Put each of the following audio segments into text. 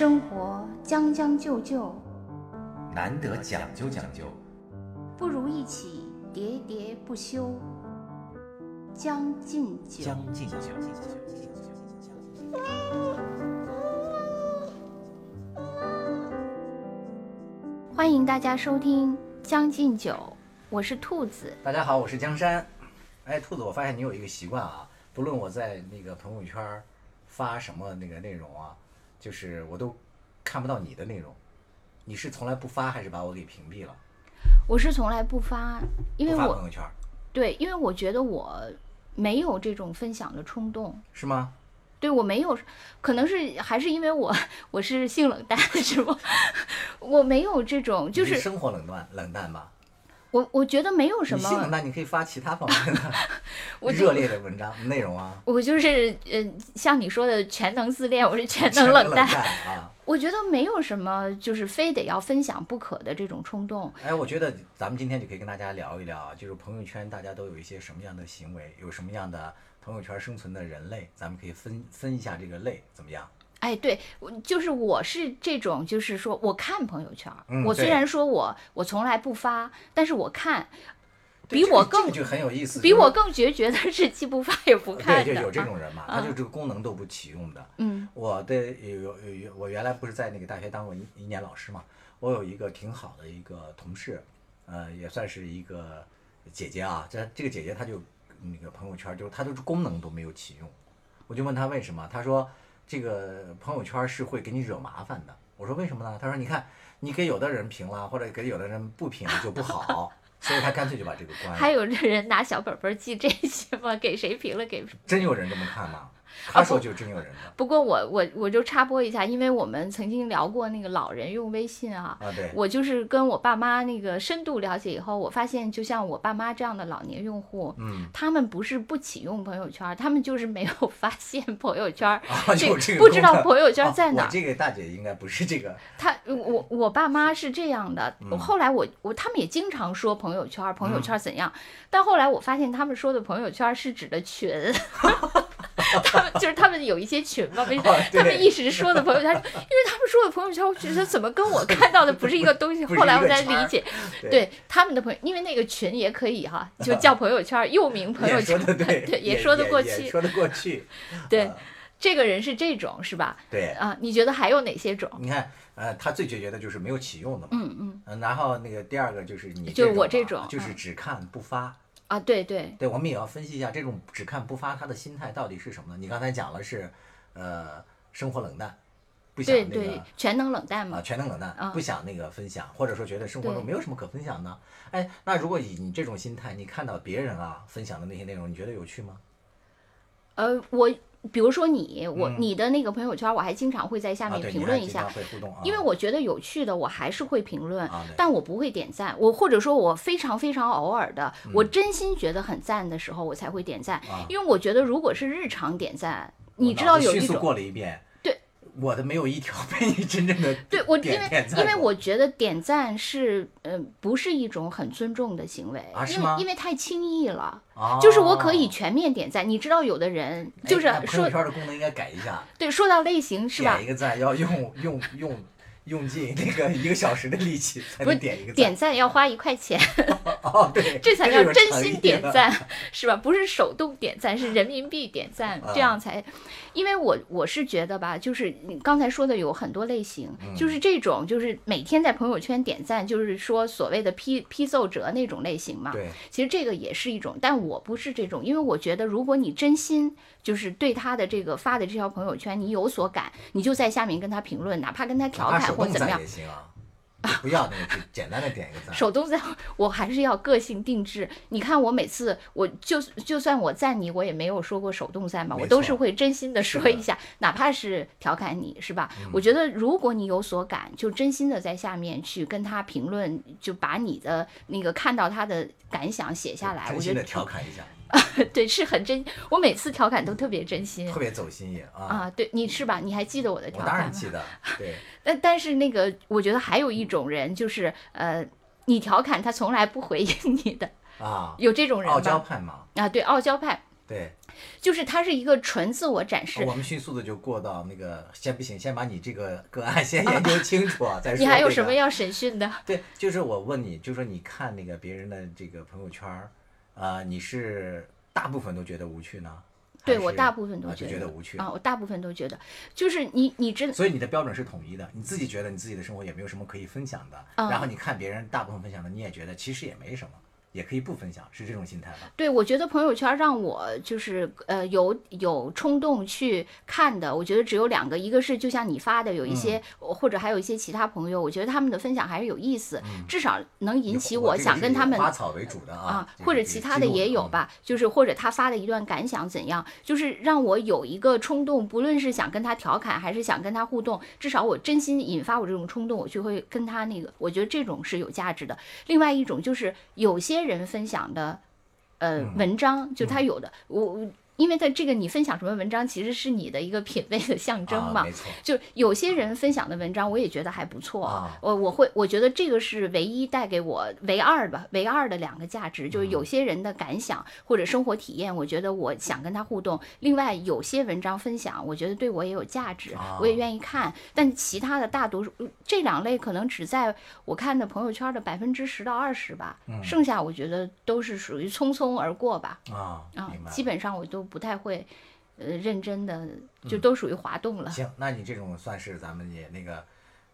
生活将将就就，难得讲究讲究，不如一起喋喋不休。将进酒，将进酒。欢迎大家收听《将进酒》，我是兔子。大家好，我是江山。哎，兔子，我发现你有一个习惯啊，不论我在那个朋友圈发什么那个内容啊，就是我都看不到你的内容。你是从来不发，还是把我给屏蔽了？我是从来不发，因为我发朋友圈对，因为我觉得我没有这种分享的冲动。是吗？对我没有，可能是还是因为我我是性冷淡，是吗？我没有这种，就你是生活冷淡冷淡吧？我我觉得没有什么，你性冷淡，你可以发其他方面的 我热烈的文章内容啊。我就是呃，像你说的全能自恋，我是全能冷冷淡。啊！我觉得没有什么就是非得要分享不可的这种冲动。哎，我觉得咱们今天就可以跟大家聊一聊啊，就是朋友圈大家都有一些什么样的行为，有什么样的朋友圈生存的人类，咱们可以分分一下这个类，怎么样？哎，对，我就是我是这种，就是说我看朋友圈儿，嗯我虽然说我我从来不发，但是我看，比我更这个就很有意思，比我更决绝的是既不发也不看的。对，就有这啊种人嘛，啊他就这个功能都不启用的。嗯我的有有有，我原来不是在那个大学当过一一年老师嘛，我有一个挺好的一个同事，呃，也算是一个姐姐啊。这这个姐姐她就那个朋友圈就是她都是功能都没有启用，我就问她为什么，她说这个朋友圈是会给你惹麻烦的。我说为什么呢？他说你看你给有的人评了，或者给有的人不评就不好，所以他干脆就把这个关了。还有这人拿小本本记这些吗？给谁评了给？真有人这么看吗？她说就真有人的不过我我我就插播一下，因为我们曾经聊过那个老人用微信啊，啊，对。我就是跟我爸妈那个深度了解以后，我发现就像我爸妈这样的老年用户，嗯，他们不是不启用朋友圈，他们就是没有发现朋友圈，啊，这不知道朋友圈哦在哪儿这个大姐应该不是这个，他我我爸妈是这样的，嗯。后来我我他们也经常说朋友圈，朋友圈怎样，但后来我发现他们说的朋友圈是指的群 他们就是他们有一些群嘛，不是哦他们一时说的朋友圈，因为他们说的朋友圈，我觉得怎么跟我看到的不是一个东西，后来我才理解，对对他们的朋友，因为那个群也可以哈，就叫朋友圈，又名朋友圈，的对，对，也说得过去，说得过去，对呃，这个人是这种是吧？对。啊，你觉得还有哪些种？你看，呃，他最决绝的就是没有启用的嘛，嗯嗯嗯，然后那个第二个就是你就是我这这种就是嗯只看不发。啊，对对，对，我们也要分析一下这种只看不发他的心态到底是什么呢？你刚才讲了是，呃，生活冷淡，不想那对对个，全能冷淡啊，嘛。全能冷淡，啊不想那个分享，或者说觉得生活中没有什么可分享的。哎，那如果以你这种心态，你看到别人啊分享的那些内容，你觉得有趣吗？呃，我比如说你，我、嗯你的那个朋友圈，我还经常会在下啊，面，评论一下因为我觉得有趣的，我还是会评论，啊，但我不会点赞。我或者说我非常非常偶尔的，我嗯真心觉得很赞的时候，我才会点赞，啊因为我觉得如果是日常点赞，我你知道有一种。过了一遍，对，我的没有一条被你真正的 对我，因为因为我觉得点赞是，呃，不是一种很尊重的行为，啊是吗因为因为太轻易了。啊，就是我可以全面点赞，你知道有的人就是哎朋友说，圈的功能应该改一下，对，说到类型是吧点一？个赞要用用用用尽那个一个小时的力气才不能点一个赞，点赞要花一块钱，哦，对，这才叫真心点赞，是吧？不是手动点赞，是人民币点赞，啊这样才。因为我我是觉得吧，就是你刚才说的有很多类型，嗯就是这种就是每天在朋友圈点赞，就是说所谓的批批奏折那种类型嘛。对，其实这个也是一种，但我不是这种，因为我觉得如果你真心就是对他的这个发的这条朋友圈你有所感，你就在下面跟他评论，哪怕跟他调侃或怎么样不要那个，就简单的点一个赞。手动赞，我还是要个性定制。你看我每次，我就就算我赞你，我也没有说过手动赞吧，我都是会真心的说一下，哪怕是调侃你，是吧？嗯我觉得如果你有所感，就真心的在下面去跟他评论，就把你的那个看到他的感想写下来，我觉得真心的调侃一下，对是很真。我每次调侃都特别真心特别走心也啊。啊，对你是吧？你还记得我的调我当侃吗？然记得，对，但但是那个，我觉得还有一种人，就是呃，你调侃他从来不回应你的，啊，有这种人傲娇？派吗，啊，对，傲娇派。对，就是他是一个纯自我展示。我们迅速的就过到那个，先不行，先把你这个个案先研究清楚啊，再说、你还有什么要审讯的？对，就是我问你，就说你看那个别人的这个朋友圈儿，啊，你是大部分都觉得无趣呢？对我大部分都觉得无趣啊，我大部分都觉得，就是你你真，所以你的标准是统一的，你自己觉得你自己的生活也没有什么可以分享的，然后你看别人大部分分享的，你也觉得其实也没什么。也可以不分享，是这种心态吧？对，我觉得朋友圈让我就是呃有有冲动去看的，我觉得只有两个，一个是就像你发的，有一些或者还有一些其他朋友，我觉得他们的分享还是有意思，至少能引起我想跟他们花草为主的啊，或者其他的也有吧，就是或者他发的一段感想怎样，就是让我有一个冲动，不论是想跟他调侃还是想跟他互动，至少我真心引发我这种冲动，我就会跟他那个，我觉得这种是有价值的。另外一种就是有些。人分享的，呃，文章就他有的我。因为在这个你分享什么文章，其实是你的一个品味的象征嘛。没错。就有些人分享的文章，我也觉得还不错。我我会我觉得这个是唯一带给我唯二吧，唯二的两个价值，就是有些人的感想或者生活体验，我觉得我想跟他互动。另外有些文章分享，我觉得对我也有价值，我也愿意看。但其他的大多数这两类可能只在我看的朋友圈的百分之十到二十吧，剩下我觉得都是属于匆匆而过吧。啊啊，基本上我都。不太会，呃，认真的就都属于滑动了。行，那你这种算是咱们也那个，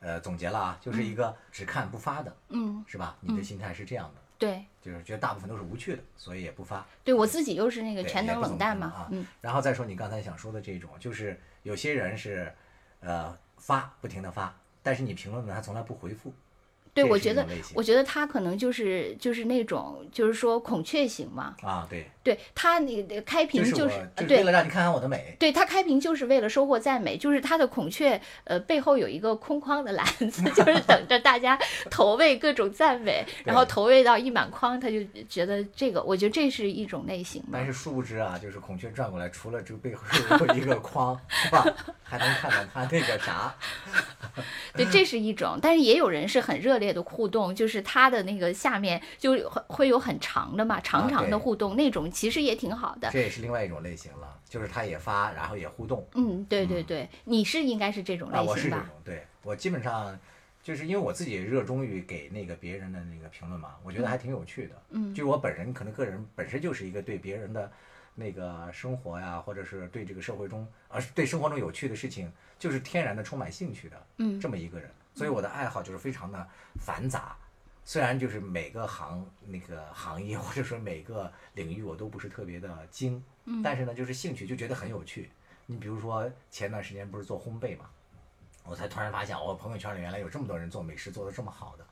呃，总结了啊，就是一个只看不发的，嗯，是吧？你的心态是这样的，对，就是觉得大部分都是无趣的，所以也不发。对我自己又是那个全能冷淡嘛，啊，嗯。然后再说你刚才想说的这种，就是有些人是，呃，发不停的发，但是你评论呢，他从来不回复。对，我觉得，我觉得他可能就是就是那种，就是说孔雀型嘛。啊，对。对他那个开屏就是，对，为了让你看看我的美。对他开屏就是为了收获赞美，就是他的孔雀，呃，背后有一个空框的篮子，就是等着大家投喂各种赞美，然后投喂到一满筐，他就觉得这个，我觉得这是一种类型。但是殊不知啊，就是孔雀转过来，除了这个背后有一个框，是吧？还能看到他那个啥。对，这是一种，但是也有人是很热烈的互动，就是他的那个下面就会有很长的嘛，长长的互动那种。其实也挺好的，这也是另外一种类型了，就是他也发，然后也互动。嗯，对对对，你是应该是这种类型吧？我是这种，对我基本上就是因为我自己热衷于给那个别人的那个评论嘛，我觉得还挺有趣的。嗯，就是我本人可能个人本身就是一个对别人的那个生活呀，或者是对这个社会中，而是对生活中有趣的事情，就是天然的充满兴趣的。嗯，这么一个人，所以我的爱好就是非常的繁杂。虽然就是每个行那个行业 或者说每个领域我都不是特别的精，但是呢，就是兴趣就觉得很有趣。你比如说前段时间不是做烘焙嘛，我才突然发现我朋友圈里原来有这么多人做美食做的这么好的，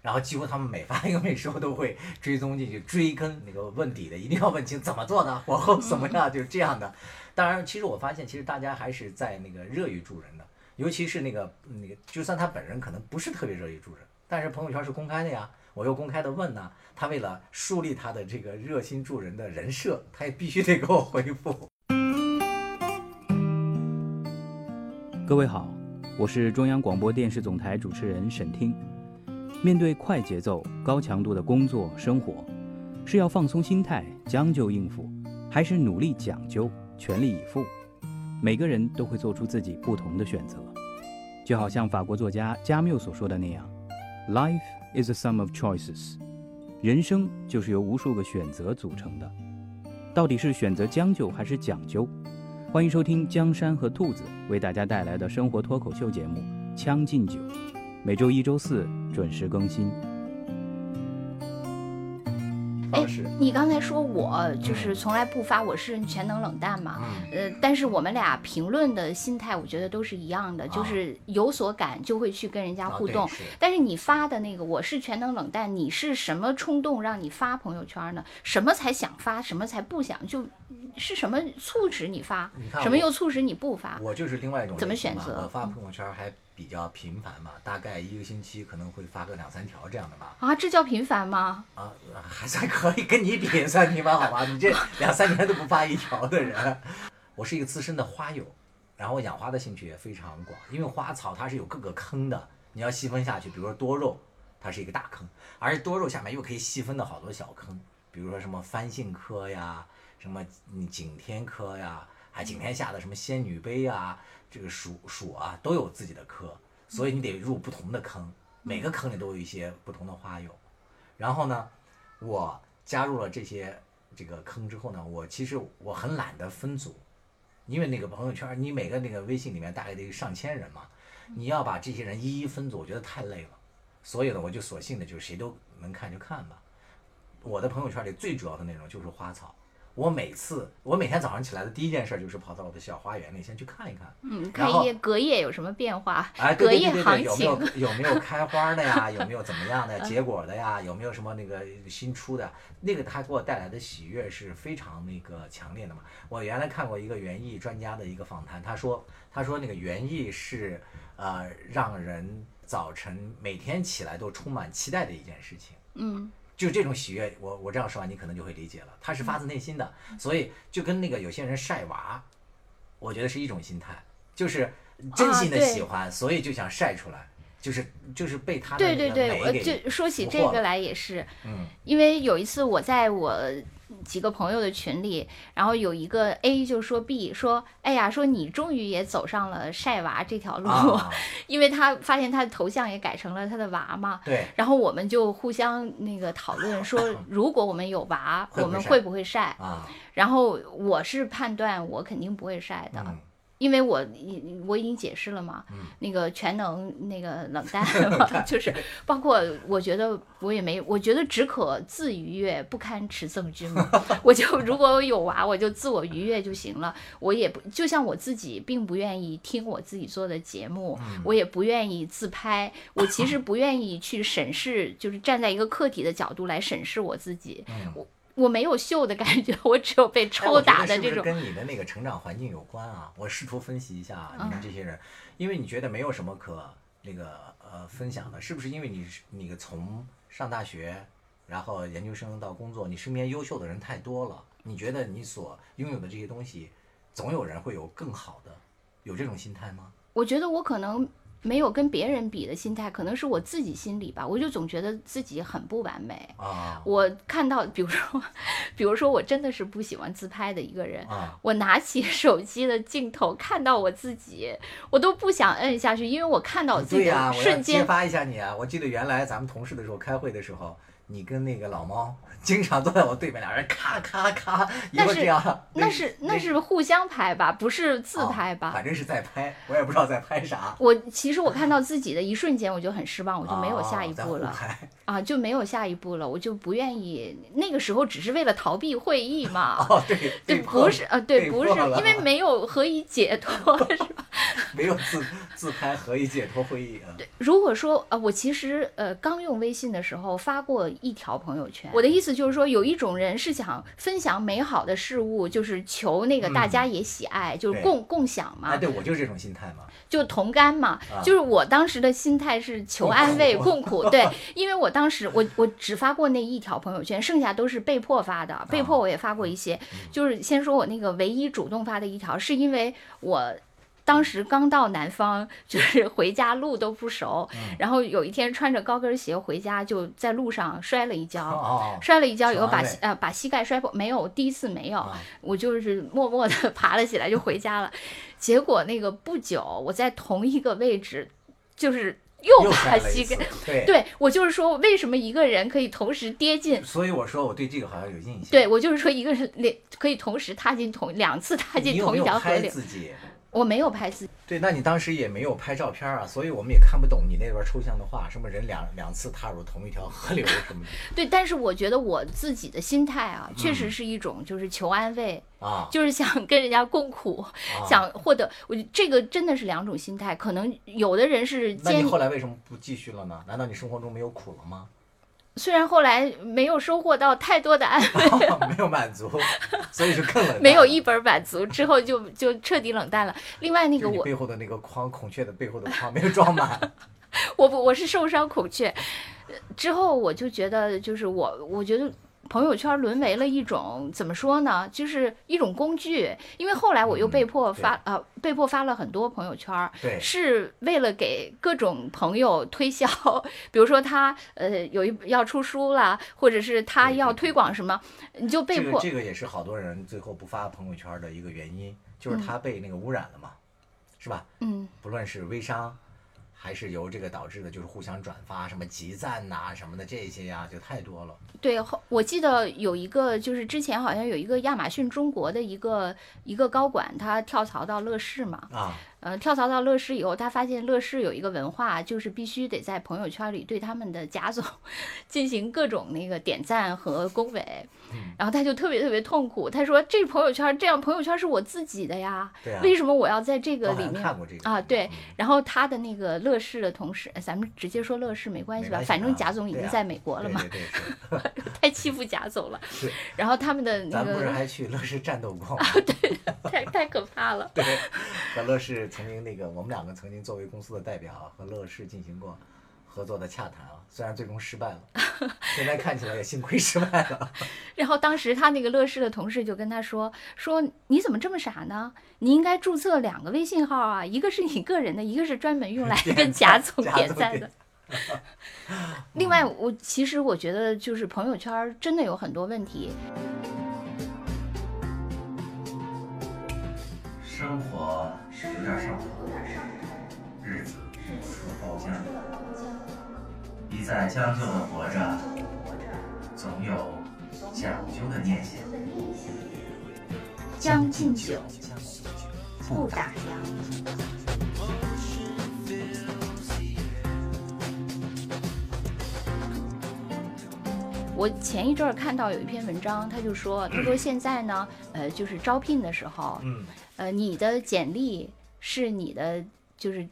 然后几乎他们每发一个美食我都会追踪进去追根那个问底的，一定要问清怎么做的，火候怎么样，就是这样的。当然，其实我发现其实大家还是在那个热于助人的，尤其是那个那个，就算他本人可能不是特别热于助人。但是朋友圈是公开的呀，我又公开的问呢，他为了树立他的这个热心助人的人设，他也必须得给我回复。各位好，我是中央广播电视总台主持人沈听。面对快节奏、高强度的工作生活，是要放松心态、将就应付，还是努力讲究、全力以赴？每个人都会做出自己不同的选择。就好像法国作家加缪所说的那样。Life is a sum of choices，人生就是由无数个选择组成的。到底是选择将就还是讲究？欢迎收听江山和兔子为大家带来的生活脱口秀节目《将进酒》，每周一、周四准时更新。哎，你刚才说我就是从来不发，我是全能冷淡嘛？呃，但是我们俩评论的心态，我觉得都是一样的，就是有所感就会去跟人家互动。但是你发的那个我是全能冷淡，你是什么冲动让你发朋友圈呢？什么才想发，什么才不想？就是什么促使你发？什么又促使你不发？我就是另外一种怎么选择？我发朋友圈还。比较频繁嘛，大概一个星期可能会发个两三条这样的吧。啊，这叫频繁吗？啊，还算可以，跟你比算频繁好吧？你这两三年都不发一条的人。我是一个资深的花友，然后养花的兴趣也非常广，因为花草它是有各个坑的，你要细分下去，比如说多肉，它是一个大坑，而且多肉下面又可以细分的好多小坑，比如说什么番杏科呀。什么景天科呀，还景天下的什么仙女杯啊，这个鼠鼠啊都有自己的科，所以你得入不同的坑，每个坑里都有一些不同的花友。然后呢，我加入了这些这个坑之后呢，我其实我很懒得分组，因为那个朋友圈你每个那个微信里面大概得上千人嘛，你要把这些人一一分组，我觉得太累了。所以呢，我就索性的就谁都能看就看吧。我的朋友圈里最主要的内容就是花草。我每次，我每天早上起来的第一件事就是跑到我的小花园里先去看一看，嗯，看一夜隔夜有什么变化，哎，隔夜行情有没有有没有开花的呀？有没有怎么样的结果的呀？有没有什么那个新出的？那个它给我带来的喜悦是非常那个强烈的嘛。我原来看过一个园艺专家的一个访谈，他说他说那个园艺是呃让人早晨每天起来都充满期待的一件事情，嗯。就这种喜悦，我我这样说完，你可能就会理解了。他是发自内心的，所以就跟那个有些人晒娃，我觉得是一种心态，就是真心的喜欢，所以就想晒出来，就是就是被他对对对，就说起这个来也是，嗯，因为有一次我在我。几个朋友的群里，然后有一个 A 就说 B 说，哎呀，说你终于也走上了晒娃这条路，因为他发现他的头像也改成了他的娃嘛。对。然后我们就互相那个讨论说，如果我们有娃，我们会不会晒？啊。然后我是判断我肯定不会晒的。因为我我已经解释了嘛，那个全能那个冷淡嘛 就是包括我觉得我也没，我觉得只可自愉悦，不堪持赠君嘛。我就如果我有娃，我就自我愉悦就行了。我也不就像我自己，并不愿意听我自己做的节目，我也不愿意自拍。我其实不愿意去审视，就是站在一个客体的角度来审视我自己。我。我没有秀的感觉，我只有被抽打的这种。跟你的那个成长环境有关啊？我试图分析一下你们这些人，因为你觉得没有什么可那个呃分享的，是不是因为你那个从上大学，然后研究生到工作，你身边优秀的人太多了，你觉得你所拥有的这些东西，总有人会有更好的，有这种心态吗？我觉得我可能。没有跟别人比的心态，可能是我自己心里吧，我就总觉得自己很不完美。啊，我看到，比如说，比如说，我真的是不喜欢自拍的一个人。我拿起 手机的镜头，看到我自己，我都不想摁下去，因为我看到自己的瞬间。揭发一下你啊！我记得原来咱们同事的时候开会的时候，你跟那个老猫。经常坐在我对面，俩人咔咔咔，也是这样。那是那是互相拍吧，不是自拍吧？反正是在拍，我也不知道在拍啥。我其实我看到自己的一瞬间，我就很失望，我就没有下一步了。啊，就没有下一步了，我就不愿意。那个时候只是为了逃避会议嘛。哦，对对，不是呃，对，不是，因为没有何以解脱，是吧？没有自自拍何以解脱会议啊？对，如果说呃，我其实呃刚用微信的时候发过一条朋友圈，我的意思。就是说，有一种人是想分享美好的事物，就是求那个大家也喜爱，就是共共享嘛。哎，对我就是这种心态嘛，就同甘嘛。就是我当时的心态是求安慰、共苦。对，因为我当时我我只发过那一条朋友圈，剩下都是被迫发的。被迫我也发过一些，就是先说我那个唯一主动发的一条，是因为我。当时刚到南方，就是回家路都不熟，然后有一天穿着高跟鞋回家，就在路上摔了一跤，摔了一跤以后把呃把膝盖摔破，没有第一次没有，我就是默默的 爬了起来就回家了，结果那个不久我在同一个位置，就是又把膝盖，对。我就是说为什么一个人可以同时跌进，所以我说我对这个好像有印象，对我就是说一个人两可以同时踏进同两次踏进同一条河里。我没有拍自己，对，那你当时也没有拍照片啊，所以我们也看不懂你那段抽象的话，什么人两两次踏入同一条河流什么的。对，但是我觉得我自己的心态啊，确实是一种就是求安慰啊，就是想跟人家共苦，想获得。我这个真的是两种心态，可能有的人是。那你后来为什么不继续了呢？难道你生活中没有苦了吗？虽然后来没有收获到太多的安慰，没有满足，所以就更冷。没有一本满足之后就就彻底冷淡了。另外那个我背后的那个框，孔雀的背后的框没有装满。我不，我是受伤孔雀。之后我就觉得，就是我，我觉得朋友圈沦为了一种怎么说呢，就是一种工具。因为后来我又被迫发呃，被迫发了很多朋友圈，是为了给各种朋友推销，比如说他呃有一要出书啦，或者是他要推广什么，你就被迫。这个也是好多人最后不发朋友圈的一个原因，就是他被那个污染了嘛，是吧？嗯，不论是微商。还是由这个导致的，就是互相转发，什么集赞呐，什么的这些呀，就太多了。对，我记得有一个，就是之前好像有一个亚马逊中国的一个一个高管，他跳槽到乐视嘛。啊。呃，跳槽到乐视以后，他发现乐视有一个文化，就是必须得在朋友圈里对他们的贾总 进行各种那个点赞和恭维，然后他就特别特别痛苦。他说：“这朋友圈这样，朋友圈是我自己的呀，为什么我要在这个里面啊？”对，然后他的那个乐视的同事，咱们直接说乐视没关系吧，反正贾总已经在美国了嘛，太欺负贾总了。然后他们的那个，咱不是还去乐视战斗过吗？对，太太可怕了。对，在乐视。曾经那个，我们两个曾经作为公司的代表和乐视进行过合作的洽谈啊，虽然最终失败了，现在看起来也幸亏失败了。然后当时他那个乐视的同事就跟他说：“说你怎么这么傻呢？你应该注册两个微信号啊，一个是你个人的，一个是专门用来 跟贾总点赞的。另外，我其实我觉得就是朋友圈真的有很多问题。生活。有点上头，日子似包浆，一再将就的活着，总有讲究的念想。将进酒，不打烊。我前一阵儿看到有一篇文章，他就说，他说现在呢，呃，就是招聘的时候，嗯，呃，你的简历。是你的，就是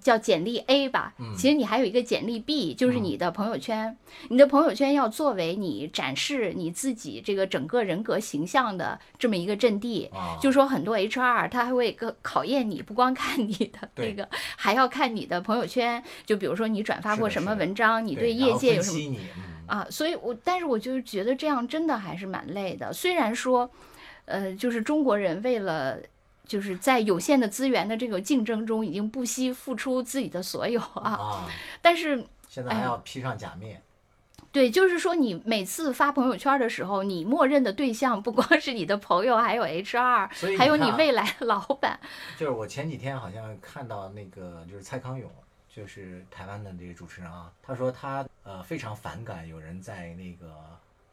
叫简历 A 吧。嗯，其实你还有一个简历 B，就是你的朋友圈。你的朋友圈要作为你展示你自己这个整个人格形象的这么一个阵地。啊，就说很多 HR 他还会更考验你，不光看你的那个，还要看你的朋友圈。就比如说你转发过什么文章，你对业界有什么啊？所以，我但是我就觉得这样真的还是蛮累的。虽然说，呃，就是中国人为了。就是在有限的资源的这个竞争中，已经不惜付出自己的所有啊！但是现在还要披上假面。对，就是说你每次发朋友圈的时候，你默认的对象不光是你的朋友，还有 HR，还有你未来的老板。就是我前几天好像看到那个，就是蔡康永，就是台湾的这个主持人啊，他说他呃非常反感有人在那个。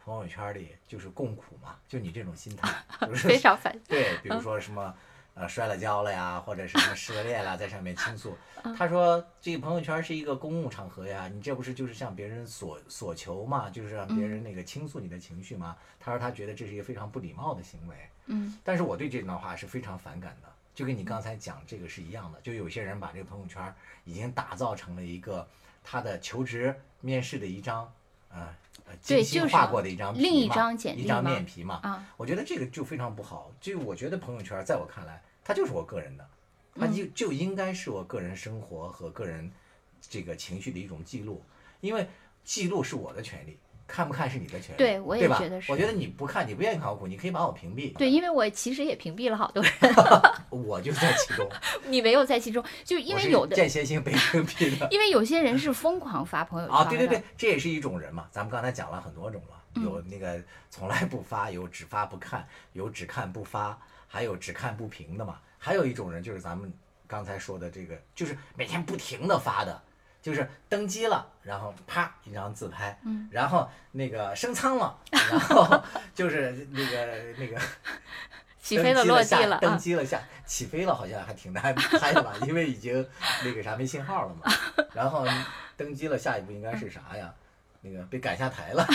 朋友圈里就是共苦嘛，就你这种心态，就是非常反。对，比如说什么，呃，摔了跤了呀，或者什么失了恋了，在上面倾诉。他说，这个朋友圈是一个公共场合呀，你这不是就是向别人索索求嘛，就是让别人那个倾诉你的情绪吗？他说他觉得这是一个非常不礼貌的行为。嗯。但是我对这段话是非常反感的，就跟你刚才讲这个是一样的，就有些人把这个朋友圈已经打造成了一个他的求职面试的一张，啊。精心画过的一张另一张简历一张面皮嘛。啊，我觉得这个就非常不好。就我觉得朋友圈，在我看来，它就是我个人的，它就就应该是我个人生活和个人这个情绪的一种记录，因为记录是我的权利。看不看是你的权利，对我也觉得是。我觉得你不看，你不愿意看我苦，你可以把我屏蔽。对，因为我其实也屏蔽了好多人。我就在其中。你没有在其中，就因为有的间歇性被屏蔽的。因为有些人是疯狂发朋友圈。啊，对对对，这也是一种人嘛。咱们刚才讲了很多种了，有那个从来不发，有只发不看，有只看不发，还有只看不评的嘛。还有一种人就是咱们刚才说的这个，就是每天不停的发的。就是登机了，然后啪一张自拍，然后那个升舱了，然后 就是那个那个 起飞了落地了，登机了下起飞了，好像还挺难拍的吧，因为已经那个啥没信号了嘛。然后登机了，下一步应该是啥呀？那个被赶下台了。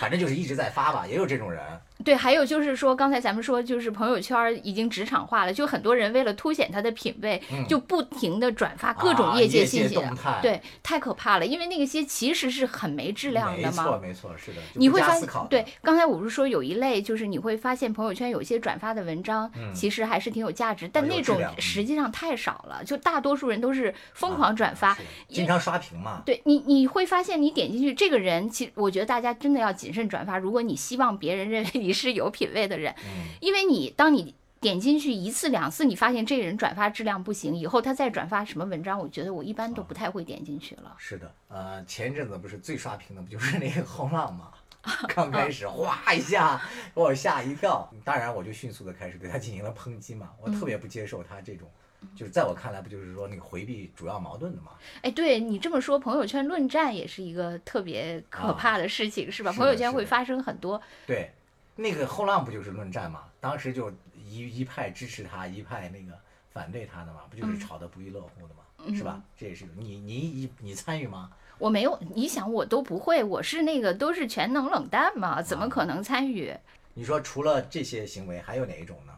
反正就是一直在发吧，也有这种人。对，还有就是说，刚才咱们说，就是朋友圈已经职场化了，就很多人为了凸显他的品味，就不停的转发各种业界信息，对，太可怕了，因为那个些其实是很没质量的嘛。没错，没错，是的。你会发现，对，刚才我不是说有一类，就是你会发现朋友圈有些转发的文章，其实还是挺有价值，但那种实际上太少了，就大多数人都是疯狂转发，经常刷屏嘛。对你，你会发现你点进去，这个人，其实我觉得大家真的要谨慎转发，如果你希望别人认为你是有品位的人，因为你当你点进去一次两次，你发现这个人转发质量不行，以后他再转发什么文章，我觉得我一般都不太会点进去了。是的，呃，前阵子不是最刷屏的不就是那个后浪吗？刚开始哗一下给我吓一跳，当然我就迅速的开始对他进行了抨击嘛，我特别不接受他这种。就是在我看来，不就是说那个回避主要矛盾的嘛？哎，对你这么说，朋友圈论战也是一个特别可怕的事情，是吧？朋友圈会发生很多。对，那个后浪不就是论战嘛？当时就一一派支持他，一派那个反对他的嘛，不就是吵得不亦乐乎的嘛？是吧？这也是你你你参与吗？我没有，你想我都不会，我是那个都是全能冷淡嘛，怎么可能参与？你说除了这些行为，还有哪一种呢？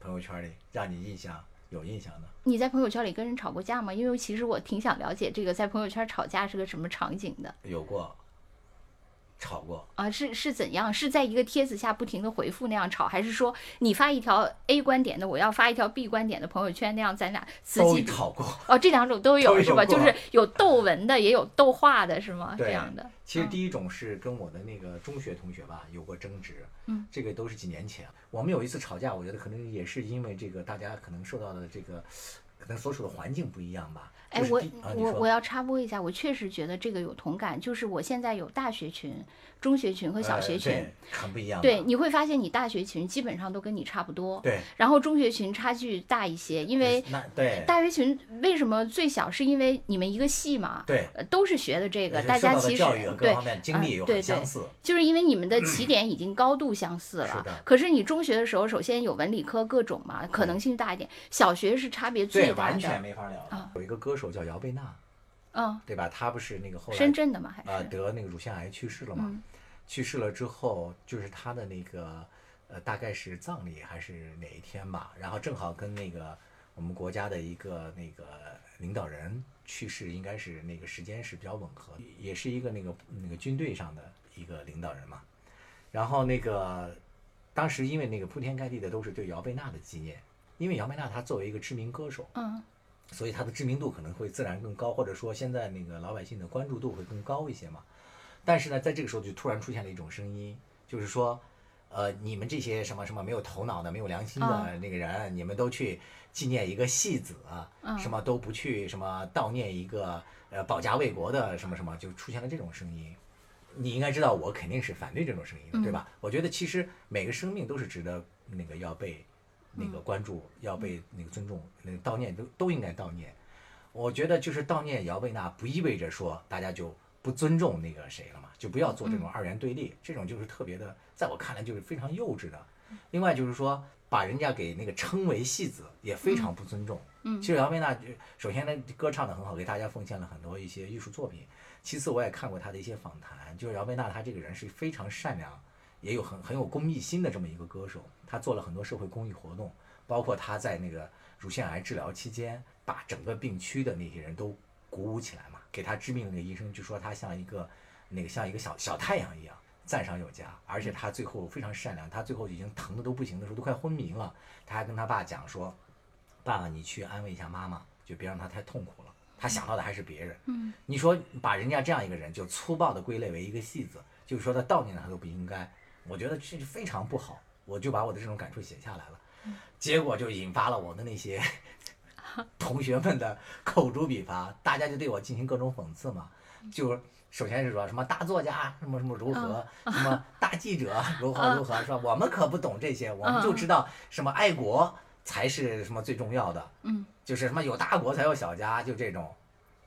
朋友圈里让你印象？有印象的，你在朋友圈里跟人吵过架吗？因为其实我挺想了解这个在朋友圈吵架是个什么场景的。有过。吵过啊？是是怎样？是在一个帖子下不停的回复那样吵，还是说你发一条 A 观点的，我要发一条 B 观点的朋友圈那样咱俩自己吵过？哦，这两种都有是吧？就是有斗文的，也有斗话的，是吗？这样的。其实第一种是跟我的那个中学同学吧有过争执，嗯，这个都是几年前。我们有一次吵架，我觉得可能也是因为这个大家可能受到的这个可能所处的环境不一样吧。哎，我我我要插播一下，我确实觉得这个有同感，就是我现在有大学群、中学群和小学群，很不一样。对，你会发现你大学群基本上都跟你差不多，对。然后中学群差距大一些，因为对大学群为什么最小？是因为你们一个系嘛，对，都是学的这个，大家其实对经历有很相似，就是因为你们的 起点已经高度相似了。可是你中学的时候，首先有文理科各种嘛，可能性大一点。小学是差别最大的，完全没法聊啊。有一个歌手叫姚贝娜。嗯，对吧？她不是那个后来深圳的吗？还是呃得那个乳腺癌去世了嘛？去世了之后，就是她的那个呃大概是葬礼还是哪一天吧？然后正好跟那个我们国家的一个那个领导人去世，应该是那个时间是比较吻合，也是一个那个那个军队上的一个领导人嘛。然后那个当时因为那个铺天盖地的都是对姚贝娜的纪念，因为姚贝娜她作为一个知名歌手，嗯。所以它的知名度可能会自然更高，或者说现在那个老百姓的关注度会更高一些嘛。但是呢，在这个时候就突然出现了一种声音，就是说，呃，你们这些什么什么没有头脑的、没有良心的那个人，你们都去纪念一个戏子，什么都不去什么悼念一个呃保家卫国的什么什么，就出现了这种声音。你应该知道，我肯定是反对这种声音的，对吧？我觉得其实每个生命都是值得那个要被。那个关注要被那个尊重，那个悼念都都应该悼念。我觉得就是悼念姚贝娜，不意味着说大家就不尊重那个谁了嘛，就不要做这种二元对立，这种就是特别的，在我看来就是非常幼稚的。另外就是说，把人家给那个称为戏子，也非常不尊重。嗯，其实姚贝娜首先呢歌唱的很好，给大家奉献了很多一些艺术作品。其次我也看过她的一些访谈，就是姚贝娜她这个人是非常善良。也有很很有公益心的这么一个歌手，他做了很多社会公益活动，包括他在那个乳腺癌治疗期间，把整个病区的那些人都鼓舞起来嘛，给他治病的那个医生就说他像一个那个像一个小小太阳一样，赞赏有加。而且他最后非常善良，他最后已经疼的都不行的时候，都快昏迷了，他还跟他爸讲说：“爸爸，你去安慰一下妈妈，就别让她太痛苦了。”他想到的还是别人。嗯，你说把人家这样一个人就粗暴的归类为一个戏子，就是说他悼念他都不应该。我觉得这是非常不好，我就把我的这种感触写下来了，结果就引发了我的那些 同学们的口诛笔伐，大家就对我进行各种讽刺嘛。就首先是说什么大作家什么什么如何，什么 大记者如何如何，是吧？我们可不懂这些，我们就知道什么爱国才是什么最重要的，嗯，就是什么有大国才有小家，就这种。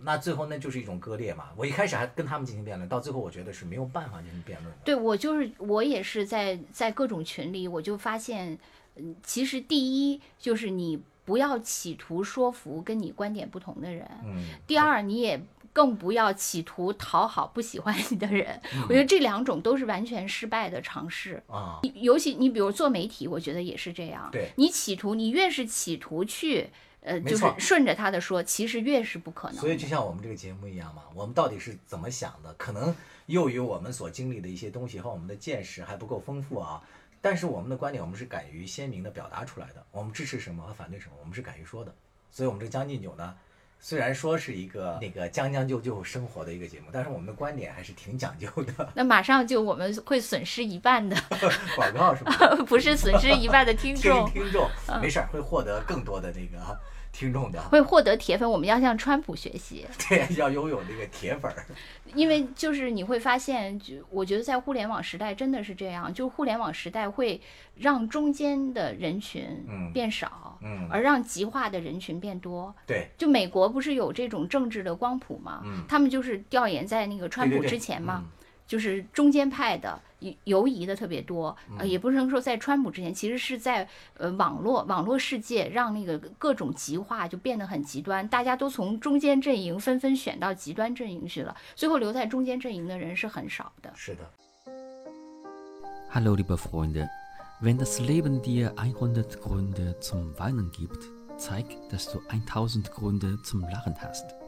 那最后那就是一种割裂嘛。我一开始还跟他们进行辩论，到最后我觉得是没有办法进行辩论的。对我就是我也是在在各种群里，我就发现，嗯，其实第一就是你不要企图说服跟你观点不同的人。嗯。第二，你也更不要企图讨好不喜欢你的人。我觉得这两种都是完全失败的尝试啊。尤其你比如做媒体，我觉得也是这样。对，你企图，你越是企图去。呃，就是顺着他的说，其实越是不可能。所以就像我们这个节目一样嘛，我们到底是怎么想的？可能由于我们所经历的一些东西和我们的见识还不够丰富啊，但是我们的观点我们是敢于鲜明的表达出来的。我们支持什么和反对什么，我们是敢于说的。所以，我们这个将进酒呢，虽然说是一个那个将将就就生活的一个节目，但是我们的观点还是挺讲究的。那马上就我们会损失一半的 广告是吧？不是损失一半的听众，听众没事儿会获得更多的那个。听众的会获得铁粉，我们要向川普学习。对，要拥有那个铁粉儿。因为就是你会发现，就我觉得在互联网时代真的是这样，就互联网时代会让中间的人群变少，嗯，而让极化的人群变多。对，就美国不是有这种政治的光谱吗？嗯，他们就是调研在那个川普之前嘛。就是中间派的游游移的特别多，呃，也不能说在川普之前，其实是在呃网络网络世界让那个各种极化就变得很极端，大家都从中间阵营纷纷选到极端阵营去了，最后留在中间阵营的人是很少的。是的。Hallo liebe Freunde, wenn das Leben dir 100 Gründe zum Weinen gibt, zeig, dass du 1000 Gründe zum Lachen hast.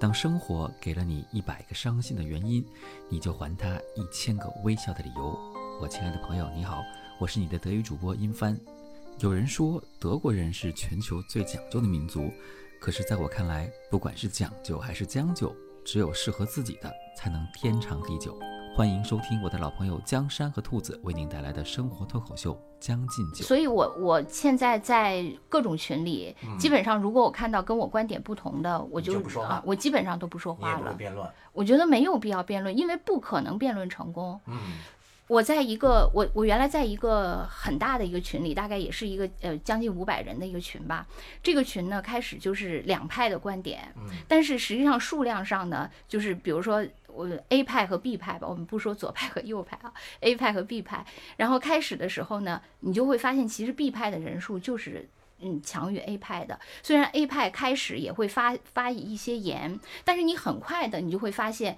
当生活给了你一百个伤心的原因，你就还他一千个微笑的理由。我亲爱的朋友，你好，我是你的德语主播殷帆。有人说德国人是全球最讲究的民族，可是在我看来，不管是讲究还是将就，只有适合自己的才能天长地久。欢迎收听我的老朋友江山和兔子为您带来的生活脱口秀《将进酒》。所以，我我现在在各种群里，基本上如果我看到跟我观点不同的，我就啊，我基本上都不说话了。辩论，我觉得没有必要辩论，因为不可能辩论成功。嗯，我在一个我我原来在一个很大的一个群里，大概也是一个呃将近五百人的一个群吧。这个群呢，开始就是两派的观点，嗯，但是实际上数量上呢，就是比如说。我 A 派和 B 派吧，我们不说左派和右派啊，A 派和 B 派。然后开始的时候呢，你就会发现，其实 B 派的人数就是嗯强于 A 派的。虽然 A 派开始也会发发一些言，但是你很快的你就会发现。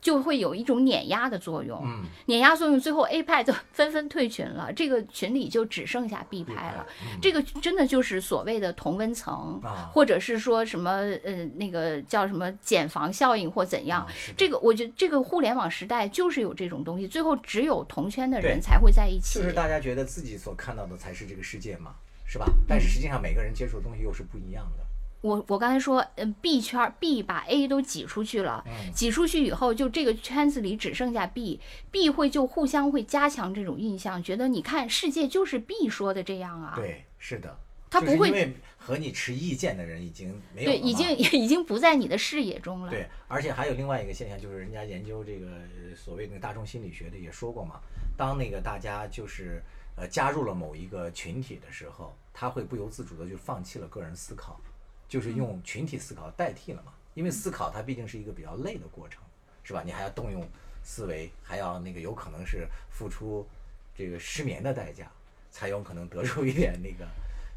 就会有一种碾压的作用，碾压作用，最后 A 派就 纷纷退群了，这个群里就只剩下 B 派了。这个真的就是所谓的同温层，或者是说什么呃那个叫什么减房效应或怎样。这个我觉得这个互联网时代就是有这种东西，最后只有同圈的人才会在一起。就是大家觉得自己所看到的才是这个世界嘛，是吧？但是实际上每个人接触的东西又是不一样的。我我刚才说，嗯，B 圈 B 把 A 都挤出去了，挤出去以后，就这个圈子里只剩下 B，B 会就互相会加强这种印象，觉得你看世界就是 B 说的这样啊。对，是的，他不会因为和你持意见的人已经没有对，已经 已经不在你的视野中了。对，而且还有另外一个现象，就是人家研究这个所谓的大众心理学的也说过嘛，当那个大家就是呃加入了某一个群体的时候，他会不由自主的就放弃了个人思考。就是用群体思考代替了嘛，因为思考它毕竟是一个比较累的过程，是吧？你还要动用思维，还要那个有可能是付出这个失眠的代价，才有可能得出一点那个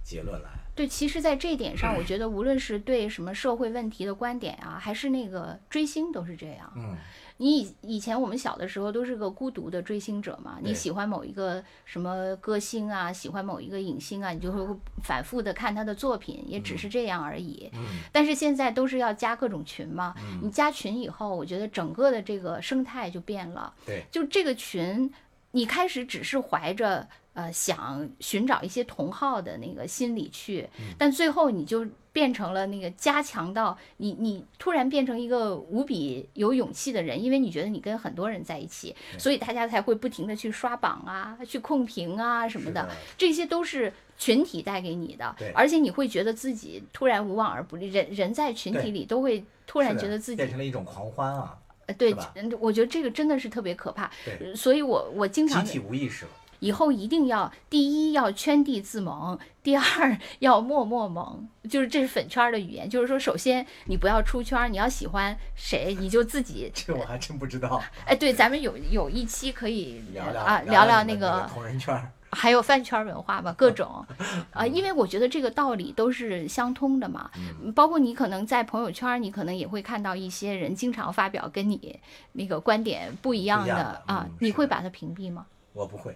结论来。对，其实，在这一点上，我觉 得无论是对什么社会问题的观点啊，还是那个追星，都是这样。嗯。你以以前我们小的时候都是个孤独的追星者嘛，你喜欢某一个什么歌星啊，喜欢某一个影星啊，你就会 反复的看他的作品，也只是这样而已。但是现在都是要加各种群嘛，你加群以后，我觉得整个的这个生态就变了。对，就这个群，你开始只是怀着呃想寻找一些同好的那个心理去，但最后你就。变成了那个加强到你，你突然变成一个无比有勇气的人，因为你觉得你跟很多人在一起，所以大家才会不停的去刷榜啊，去控评啊什么的，这些都是群体带给你的，而且你会觉得自己突然无往而不利，人人在群体里都会突然觉得自己变成了一种狂欢啊，对，我觉得这个真的是特别可怕，所以我我经常集体无意识了。以后一定要第一要圈地自萌，第二要默默萌，就是这是粉圈的语言，就是说首先你不要出圈，你要喜欢谁你就自己。这我还真不知道。哎，对，咱们有有一期可以聊聊啊，聊聊那个同人圈。还有饭圈文化吧，各种啊，因为我觉得这个道理都是相通的嘛。包括你可能在朋友圈，你可能也会看到一些人经常发表跟你那个观点不一样的啊，你会把它屏蔽吗？我不会，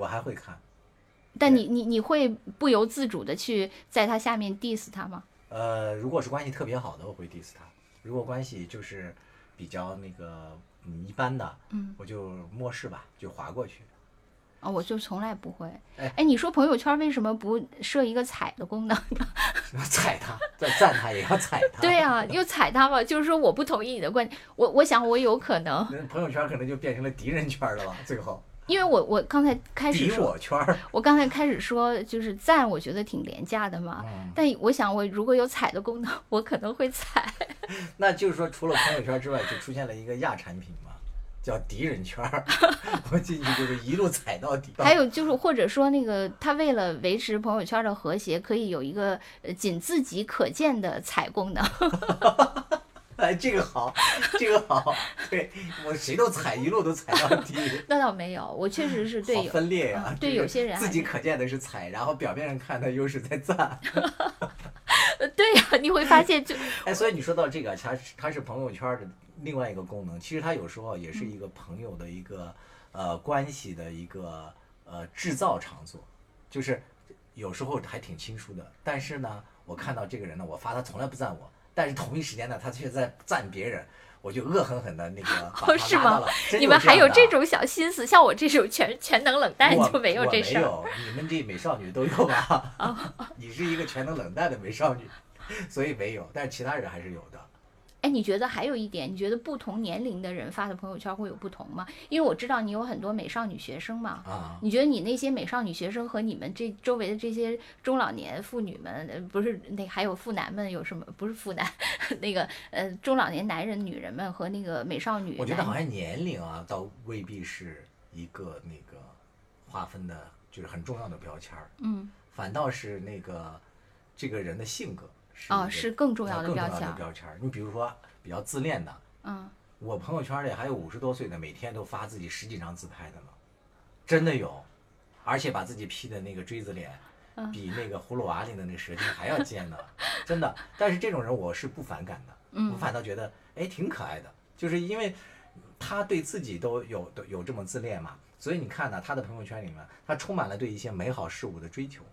我还会看。但你你你会不由自主的去在他下面 diss 他吗？呃，如果是关系特别好的，我会 diss 他；如果关系就是比较那个嗯一般的，嗯，我就漠视吧，就划过去。啊，我就从来不会。哎，你说朋友圈为什么不设一个踩的功能呢？踩他，再赞他也要踩他。对呀，又踩他吧，就是说我不同意你的观点。我我想我有可能。朋友圈可能就变成了敌人圈了吧，最后。因为我我刚才开始说，我刚才开始说就是赞，我觉得挺廉价的嘛。但我想我如果有踩的功能，我可能会踩。那就是说，除了朋友圈之外，就出现了一个亚产品嘛，叫敌人圈儿。我进去就是一路踩到底。还有就是，或者说那个他为了维持朋友圈的和谐，可以有一个仅自己可见的踩功能。哎，这个好，这个好，对我谁都踩，一路都踩到底。那倒没有，我确实是对分裂呀，对有些人自己可见的是踩，然后表面上看他又是在赞。对呀，你会发现就 哎，所以你说到这个，它它是朋友圈的另外一个功能，其实它有时候也是一个朋友的一个呃关系的一个呃制造场所，就是有时候还挺亲疏的，但是呢，我看到这个人呢，我发他从来不赞我。但是同一时间呢，他却在赞别人，我就恶狠狠的那个 把他拉到了。你们还有这种小心思？像我这种全全能冷淡就没有这事儿。没有，你们这美少女都有吧？你是一个全能冷淡的美少女，所以没有。但是其他人还是有的。哎，你觉得还有一点，你觉得不同年龄的人发的朋友圈会有不同吗？因为我知道你有很多美少女学生嘛。啊。你觉得你那些美少女学生和你们这周围的这些中老年妇女们，不是那还有妇男们有什么？不是妇男，那个呃中老年男人、女人们和那个美少女。我觉得好像年龄啊，倒未必是一个那个划分的，就是很重要的标签儿。嗯。反倒是那个这个人的性格。啊，是更重要的标签。标签，你比如说比较自恋的，嗯，我朋友圈里还有五十多岁的，每天都发自己十几张自拍的呢，真的有，而且把自己 P 的那个锥子脸，比那个葫芦娃里的那个蛇精还要尖呢，真的。但是这种人我是不反感的，我反倒觉得哎挺可爱的，就是因为他对自己都有都有这么自恋嘛，所以你看呢，他的朋友圈里面他充满了对一些美好事物的追求。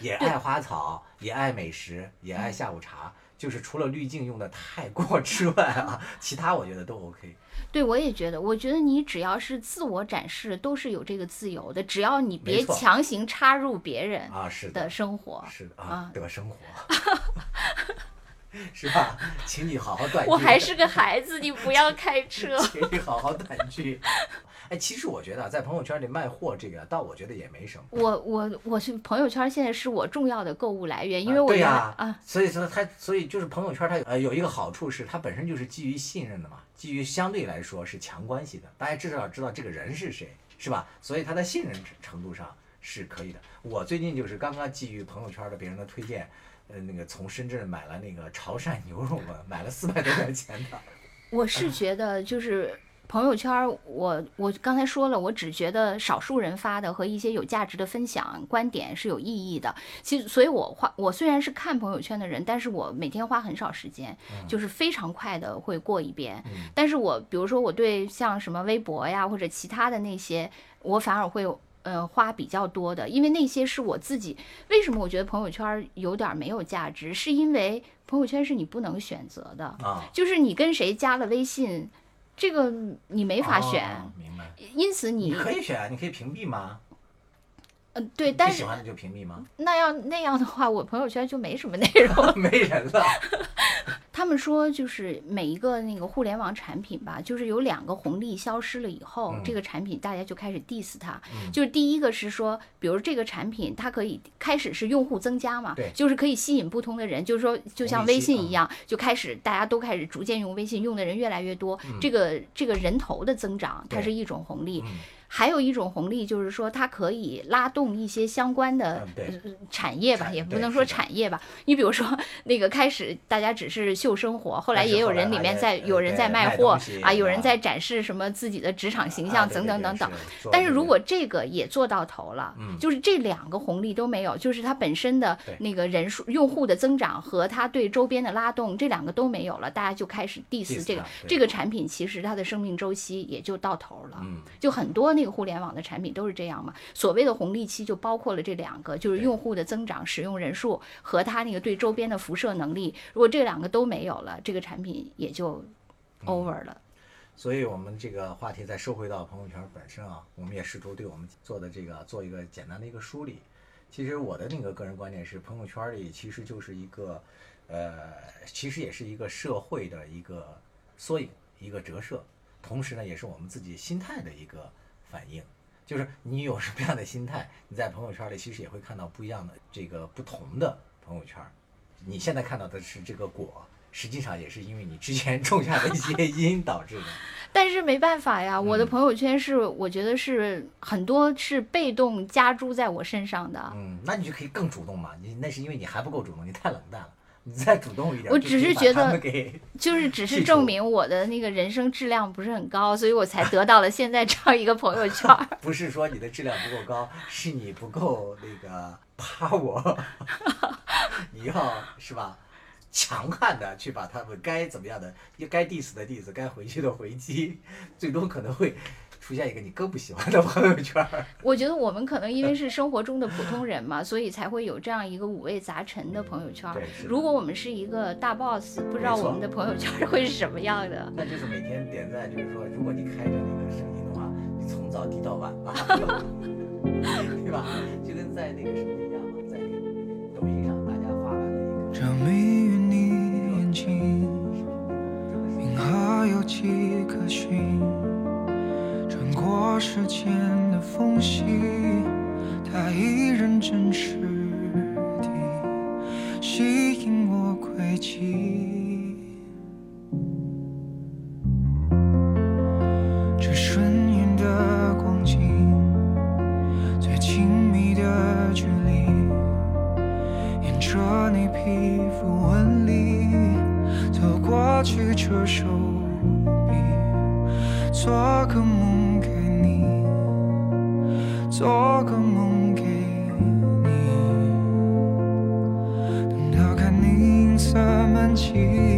也爱花草，也爱美食，也爱下午茶，就是除了滤镜用的太过之外啊，其他我觉得都 OK。对，我也觉得，我觉得你只要是自我展示，都是有这个自由的，只要你别强行插入别人啊是的生活，是的啊的生活，是吧？请你好好断句。我还是个孩子，你不要开 车。请你好好断句。哎，其实我觉得在朋友圈里卖货这个，倒我觉得也没什么。我我我是朋友圈现在是我重要的购物来源，因为我对呀啊，所以说它所以就是朋友圈它呃有一个好处是它本身就是基于信任的嘛，基于相对来说是强关系的，大家至少知道这个人是谁，是吧？所以他在信任程度上是可以的。我最近就是刚刚基于朋友圈的别人的推荐，呃，那个从深圳买了那个潮汕牛肉嘛，买了四百多块钱的。我是觉得就是。朋友圈，我我刚才说了，我只觉得少数人发的和一些有价值的分享观点是有意义的。其实，所以我花我虽然是看朋友圈的人，但是我每天花很少时间，就是非常快的会过一遍。但是我比如说我对像什么微博呀或者其他的那些，我反而会呃花比较多的，因为那些是我自己。为什么我觉得朋友圈有点没有价值？是因为朋友圈是你不能选择的啊，就是你跟谁加了微信。这个你没法选，明白？因此你可以选，你可以屏蔽吗？嗯，对，但是喜欢的就屏蔽吗？那要那样的话，我朋友圈就没什么内容，没人了。他们说，就是每一个那个互联网产品吧，就是有两个红利消失了以后，这个产品大家就开始 diss 它。就是第一个是说，比如这个产品它可以开始是用户增加嘛，对，就是可以吸引不同的人，就是说就像微信一样，就开始大家都开始逐渐用微信，用的人越来越多，这个这个人头的增长，它是一种红利。还有一种红利就是说，它可以拉动一些相关的产业吧，也不能说产业吧。你比如说，那个开始大家只是秀生活，后来也有人里面在有人在卖货啊，有人在展示什么自己的职场形象等等等等。但是如果这个也做到头了，就是这两个红利都没有，就是它本身的那个人数、用户的增长和它对周边的拉动，这两个都没有了，大家就开始 diss 这个这个产品，其实它的生命周期也就到头了。就很多那。个互联网的产品都是这样嘛？所谓的红利期就包括了这两个，就是用户的增长、使用人数和它那个对周边的辐射能力。如果这两个都没有了，这个产品也就 over 了。所以，我们这个话题再收回到朋友圈本身啊，我们也试图对我们做的这个做一个简单的一个梳理。其实我的那个个人观点是，朋友圈里其实就是一个，呃，其实也是一个社会的一个缩影、一个折射，同时呢，也是我们自己心态的一个。反应就是你有什么样的心态，你在朋友圈里其实也会看到不一样的这个不同的朋友圈。你现在看到的是这个果，实际上也是因为你之前 种下的一些 因导致的。但是没办法呀，我的朋友圈是我觉得是很多是被动加诸在我身上的。嗯，那你就可以更主动嘛。你那是因为你还不够主动，你太冷淡了。你再主动一点，我只是觉得，就是只是证明我的那个人生质量不是很高，所以我才得到了现在这样一个朋友圈。不是说你的质量不够高，是你不够那个怕我，你要是吧，强悍的去把他们该怎么样的，该 diss 的 diss，该回击的回击，最终可能会。出现一个你更不喜欢的朋友圈，我觉得我们可能因为是生活中的普通人嘛，所以才会有这样一个五味杂陈的朋友圈。如果我们是一个大 boss，不知道我们的朋友圈会是什么样的。那就是每天点赞，就是说，如果你开着那个声音的话，你从早滴到晚吧，对吧？就跟在那个什么寻，穿。过时间的缝隙，它依然真实起